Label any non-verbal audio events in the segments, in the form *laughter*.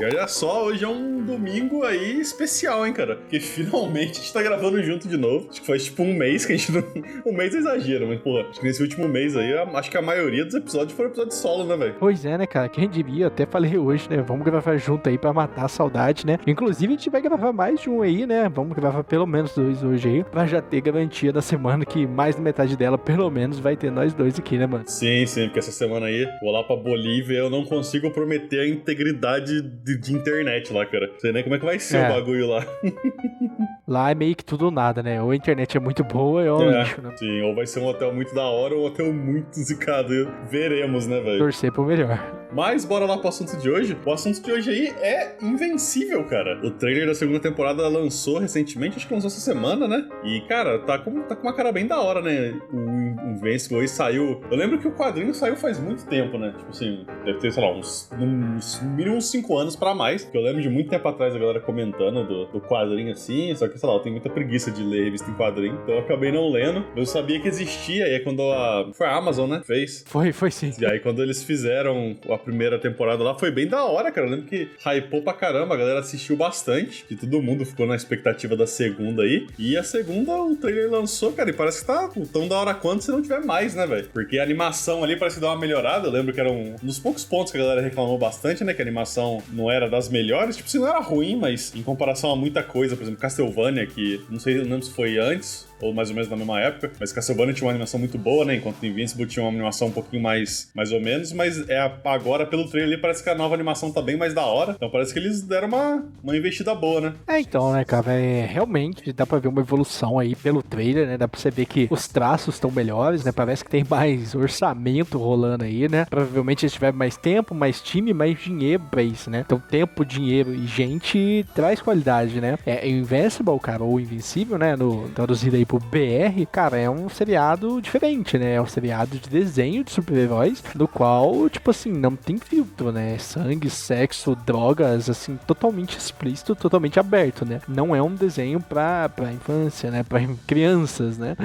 E olha só, hoje é um domingo aí especial, hein, cara? Porque finalmente a gente tá gravando junto de novo. Acho que faz tipo um mês que a gente não. *laughs* Um mês é exagero, mas, porra, acho que nesse último mês aí, acho que a maioria dos episódios foram episódios solo, né, velho? Pois é, né, cara? Quem diria, até falei hoje, né? Vamos gravar junto aí pra matar a saudade, né? Inclusive, a gente vai gravar mais de um aí, né? Vamos gravar pelo menos dois hoje aí, pra já ter garantia da semana que mais da metade dela, pelo menos, vai ter nós dois aqui, né, mano? Sim, sim, porque essa semana aí, vou lá pra Bolívia eu não consigo prometer a integridade de, de internet lá, cara. Não sei nem como é que vai ser é. o bagulho lá. lá é meio que tudo ou nada, né? Ou a internet é muito boa ou é, é lixo, né? Sim, ou vai ser um hotel muito da hora ou um hotel muito zicado. Veremos, né, velho? Torcer pro melhor. Mas bora lá pro assunto de hoje. O assunto de hoje aí é Invencível, cara. O trailer da segunda temporada lançou recentemente, acho que lançou essa semana, né? E, cara, tá com, tá com uma cara bem da hora, né? O Invencível aí saiu. Eu lembro que o quadrinho saiu faz muito tempo, né? Tipo assim, deve ter, sei lá, uns, uns mínimo uns 5 anos pra mais. Que eu lembro de muito tempo atrás a galera comentando do, do quadrinho assim. Só que, sei lá, eu tenho muita preguiça de ler revista em quadrinho. Então eu acabei não lendo. Eu sabia que existia. E aí quando a. Foi a Amazon, né? Fez. Foi, foi sim. E aí quando eles fizeram a primeira temporada lá, foi bem da hora, cara. Eu lembro que hypou pra caramba, a galera assistiu bastante, que todo mundo ficou na expectativa da segunda aí. E a segunda, o trailer lançou, cara, e parece que tá tão da hora quanto se não tiver mais, né, velho? Porque a animação ali parece que deu uma melhorada. Eu lembro que era um, dos poucos pontos que a galera reclamou bastante, né? Que a animação não era das melhores. Tipo, se não era ruim, mas em comparação a muita coisa, por exemplo, Castlevania, que não sei, não lembro se foi antes ou mais ou menos na mesma época. Mas Castlevania tinha uma animação muito boa, né? Enquanto Invincible tinha uma animação um pouquinho mais, mais ou menos. Mas é agora, pelo trailer parece que a nova animação tá bem mais da hora. Então parece que eles deram uma, uma investida boa, né? É, então, né, cara? É, realmente dá pra ver uma evolução aí pelo trailer, né? Dá pra você ver que os traços estão melhores, né? Parece que tem mais orçamento rolando aí, né? Provavelmente eles tiveram mais tempo, mais time, mais dinheiro pra isso, né? Então, tempo, dinheiro e gente traz qualidade, né? É Invincible, cara, ou Invencível, né? No, traduzido aí pro BR, cara, é um seriado diferente, né? É um seriado de desenho de super-heróis, no qual, tipo assim, não tem filtro, né? Sangue, sexo, drogas, assim, totalmente explícito, totalmente aberto, né? Não é um desenho pra, pra infância, né? Pra *laughs* crianças, né?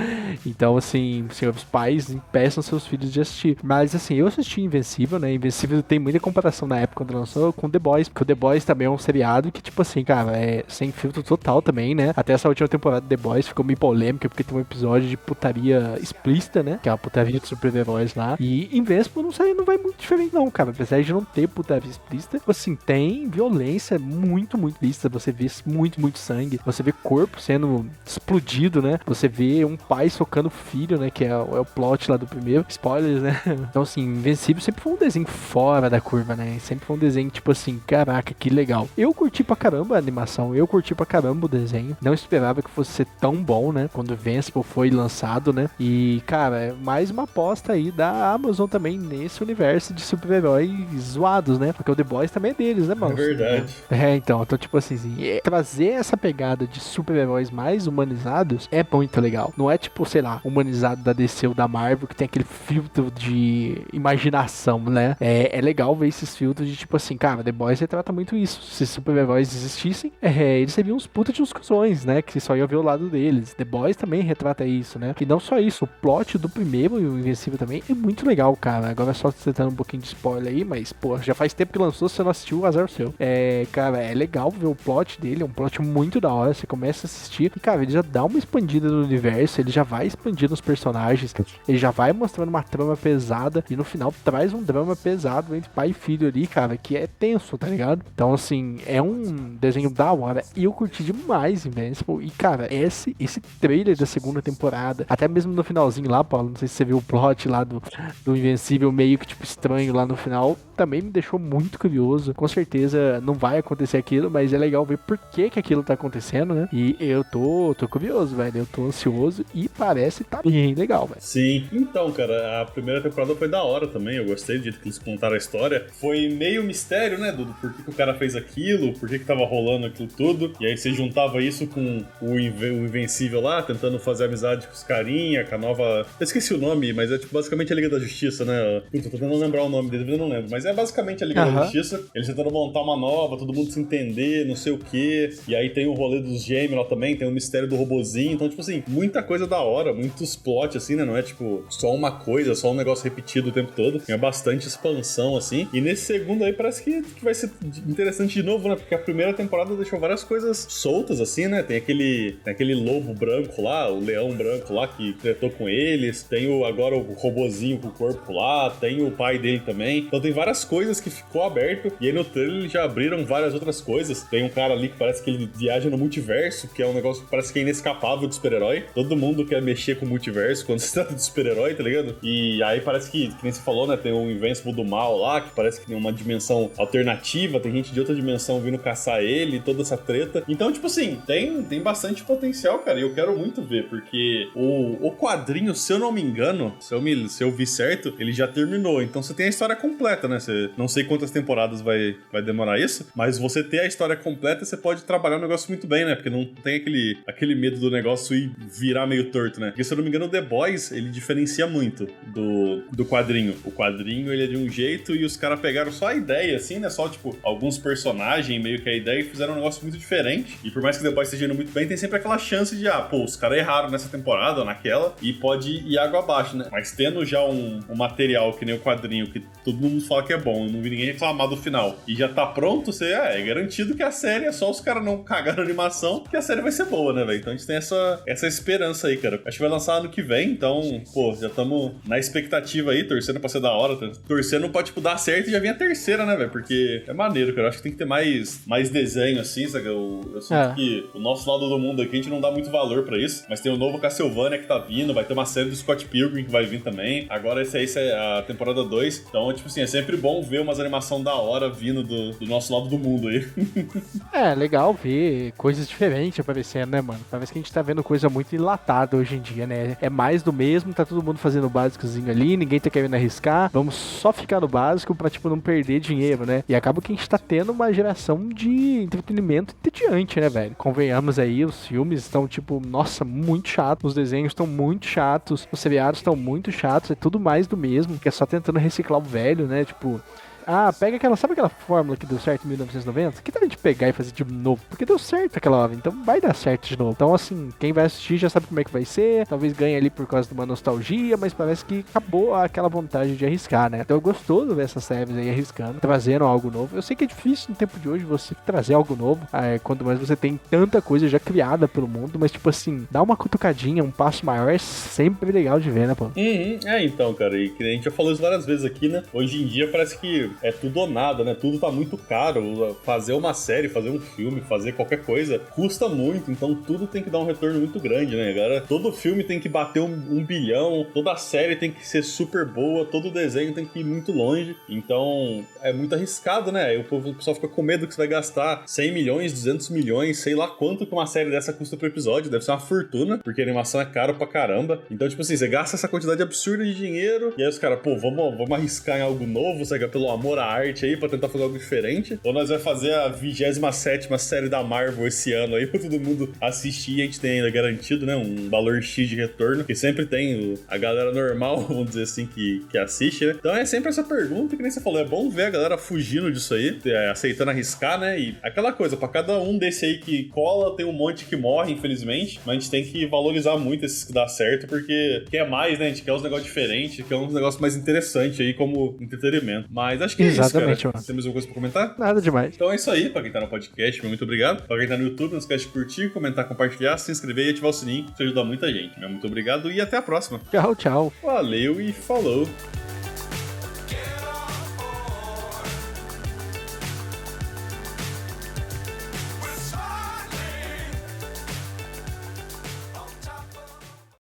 Então, assim, os pais impeçam seus filhos de assistir. Mas, assim, eu assisti Invencível, né? Invencível tem muita comparação na época quando lançou com The Boys, porque o The Boys também é um seriado que, tipo assim, cara, é sem filtro total também, né? Até essa última temporada The Boys ficou meio polêmica porque tem um episódio de putaria explícita, né? Que é a putaria de super-heróis lá. E Invincible não, sai, não vai muito diferente, não, cara. Apesar de não ter putaria explícita, assim, tem violência muito, muito vista. Você vê muito, muito sangue. Você vê corpo sendo explodido, né? Você vê um pai socando o filho, né? Que é, é o plot lá do primeiro. Spoilers, né? *laughs* Então, assim, Invencível sempre foi um desenho fora da curva, né? Sempre foi um desenho, tipo assim, caraca, que legal. Eu curti pra caramba a animação, eu curti pra caramba o desenho. Não esperava que fosse ser tão bom, né? Quando Invincible foi lançado, né? E, cara, é mais uma aposta aí da Amazon também nesse universo de super-heróis zoados, né? Porque o The Boys também é deles, né, mano? É verdade. É, então, então tipo assim, assim é, trazer essa pegada de super-heróis mais humanizados é muito legal. Não é tipo, sei lá, humanizado da DC ou da Marvel que tem aquele filtro de imaginação, né? É, é legal ver esses filtros de tipo assim, cara, The Boys retrata muito isso. Se super-heróis existissem, é, eles seriam uns puta discussões, né? Que só ia ver o lado deles. The Boys também retrata isso, né? E não só isso, o plot do primeiro e o Invencível também é muito legal, cara. Agora só você um pouquinho de spoiler aí, mas, pô, já faz tempo que lançou, você não assistiu, o azar seu. É, cara, é legal ver o plot dele, é um plot muito da hora. Você começa a assistir e, cara, ele já dá uma expandida no universo, ele já vai expandindo os personagens, ele já vai mostrando uma trama pesada e no final traz um drama pesado entre pai e filho ali, cara, que é tenso, tá ligado? Então, assim, é um desenho da hora e eu curti demais Invincible. E, cara, esse, esse trailer da segunda temporada. Até mesmo no finalzinho lá, Paulo, não sei se você viu o plot lá do, do Invencível meio que tipo estranho lá no final, também me deixou muito curioso. Com certeza não vai acontecer aquilo, mas é legal ver por que que aquilo tá acontecendo, né? E eu tô, tô curioso, velho. Eu tô ansioso e parece tá bem legal, velho. Sim. Então, cara, a primeira temporada foi da hora também. Eu gostei do jeito que eles contaram a história. Foi meio mistério, né, Dudu? Por que, que o cara fez aquilo, por que, que tava rolando aquilo tudo. E aí você juntava isso com o, Invencível lá, tentando fazer amizade com os carinha, com a nova. Eu esqueci o nome, mas é tipo basicamente a Liga da Justiça, né? Puta, tô tentando lembrar o nome dele, eu não lembro. Mas é basicamente a Liga uhum. da Justiça. Eles tentando montar uma nova, todo mundo se entender, não sei o quê. E aí tem o rolê dos gêmeos lá também, tem o mistério do robozinho. Então, tipo assim, muita coisa da hora, muitos plot, assim, né? Não é tipo só uma coisa, só um negócio repetido o tempo todo. Tem bastante expansão, assim. E nesse segundo aí parece que, que vai ser interessante de novo, né? Porque a primeira temporada deixou várias coisas soltas, assim, né? Tem aquele, tem aquele lobo branco lá, o leão branco lá que tretou com eles. Tem o, agora o robozinho com o corpo lá. Tem o pai dele também. Então tem várias coisas que ficou aberto. E aí no trailer já abriram várias outras coisas. Tem um cara ali que parece que ele viaja no multiverso, que é um negócio que parece que é inescapável de super-herói. Todo mundo quer mexer com o multiverso quando *laughs* se trata de super-herói, tá ligado? E aí parece que, que nem você falou, né? Tem o Invincible do mal lá, que parece que tem uma dimensão alternativa. Tem gente de outra dimensão vindo caçar ele, toda essa treta. Então, tipo assim, tem, tem bastante potencial, cara. E eu quero muito ver, porque o, o quadrinho, se eu não me engano, se eu, me, se eu vi certo, ele já terminou. Então você tem a história completa, né? Você, não sei quantas temporadas vai, vai demorar isso, mas você ter a história completa, você pode trabalhar o negócio muito bem, né? Porque não tem aquele, aquele medo do negócio ir virar meio torto, né? Porque se eu não me engano, The Boys, ele diferencia muito do, do quadrinho. O quadrinho, ele é de um jeito e os caras pegaram só a ideia, assim, né? Só, tipo, alguns personagens, meio que a ideia, e fizeram um negócio muito diferente. E por mais que The Boys esteja indo muito bem, tem sempre aquela chance de, ah, pô, os caras erraram nessa temporada ou naquela, e pode ir água abaixo, né? Mas tendo já um, um material que nem o quadrinho, que todo mundo fala que é bom, não vi ninguém reclamar do final, e já tá pronto, você é, é garantido que a série é só os caras não cagar na animação, que a série vai ser boa, né, velho? Então a gente tem essa, essa esperança aí, cara. Acho que vai lançar ano que vem, então, pô, já estamos na expectativa aí, torcendo pra ser da hora, torcendo pra, tipo, dar certo e já vem a terceira, né, velho? Porque é maneiro, cara. Eu acho que tem que ter mais, mais desenho, assim, sabe? Eu, eu sinto é. que o nosso lado do mundo aqui a gente não dá muito valor pra isso, mas tem o novo Castlevania que tá vindo, vai ter uma série do Scott Pilgrim que vai vir também. Agora esse aí é a temporada 2. Então, tipo assim, é sempre bom ver umas animação da hora vindo do, do nosso lado do mundo aí. *laughs* é, legal ver coisas diferentes aparecendo, né, mano? Parece que a gente tá vendo coisa muito enlatada hoje em dia, né? É mais do mesmo, tá todo mundo fazendo o básicozinho ali, ninguém tá querendo arriscar. Vamos só ficar no básico pra, tipo, não perder dinheiro, né? E acaba que a gente tá tendo uma geração de entretenimento entediante, né, velho? Convenhamos aí, os filmes estão, tipo, nossa, muito chatos, os desenhos estão muito chatos, os seriados estão muito chatos, é tudo mais do mesmo, que é só tentando reciclar o velho, né? Tipo, ah, pega aquela. Sabe aquela fórmula que deu certo em 1990? Que tal a gente pegar e fazer de novo? Porque deu certo aquela hora, então vai dar certo de novo. Então, assim, quem vai assistir já sabe como é que vai ser. Talvez ganhe ali por causa de uma nostalgia, mas parece que acabou aquela vontade de arriscar, né? Então é gostoso ver essas séries aí arriscando, trazendo algo novo. Eu sei que é difícil no tempo de hoje você trazer algo novo, é, quanto mais você tem tanta coisa já criada pelo mundo, mas tipo assim, dar uma cutucadinha, um passo maior é sempre legal de ver, né, pô? Uhum. É, então, cara, e a gente já falou isso várias vezes aqui, né? Hoje em dia parece que é tudo ou nada, né? Tudo tá muito caro. Fazer uma série, fazer um filme, fazer qualquer coisa custa muito, então tudo tem que dar um retorno muito grande, né, galera? Todo filme tem que bater um, um bilhão, toda série tem que ser super boa, todo desenho tem que ir muito longe. Então é muito arriscado, né? O, o pessoal fica com medo que você vai gastar 100 milhões, 200 milhões, sei lá quanto que uma série dessa custa por episódio. Deve ser uma fortuna, porque animação é cara pra caramba. Então, tipo assim, você gasta essa quantidade absurda de dinheiro e aí os caras, pô, vamos, vamos arriscar em algo novo, sabe? Pelo amor à arte aí, pra tentar fazer algo diferente. Ou nós vamos fazer a 27 série da Marvel esse ano aí, pra todo mundo assistir a gente tem ainda garantido, né? Um valor X de retorno, que sempre tem a galera normal, *laughs* vamos dizer assim, que, que assiste, né? Então é sempre essa pergunta que nem você falou. É bom ver a galera fugindo disso aí, é, aceitando arriscar, né? E aquela coisa, pra cada um desse aí que cola, tem um monte que morre, infelizmente. Mas a gente tem que valorizar muito esses que dá certo, porque quer mais, né? A gente quer uns negócios diferentes, quer uns negócios mais interessantes aí como entretenimento. Mas acho que é Exatamente, isso, cara. Tem mais alguma coisa pra comentar? Nada demais. Então é isso aí, pra quem tá no podcast, muito obrigado. Pra quem tá no YouTube, não esquece de curtir, comentar, compartilhar, se inscrever e ativar o sininho, isso ajuda muita gente. Muito obrigado e até a próxima. Tchau, tchau. Valeu e falou.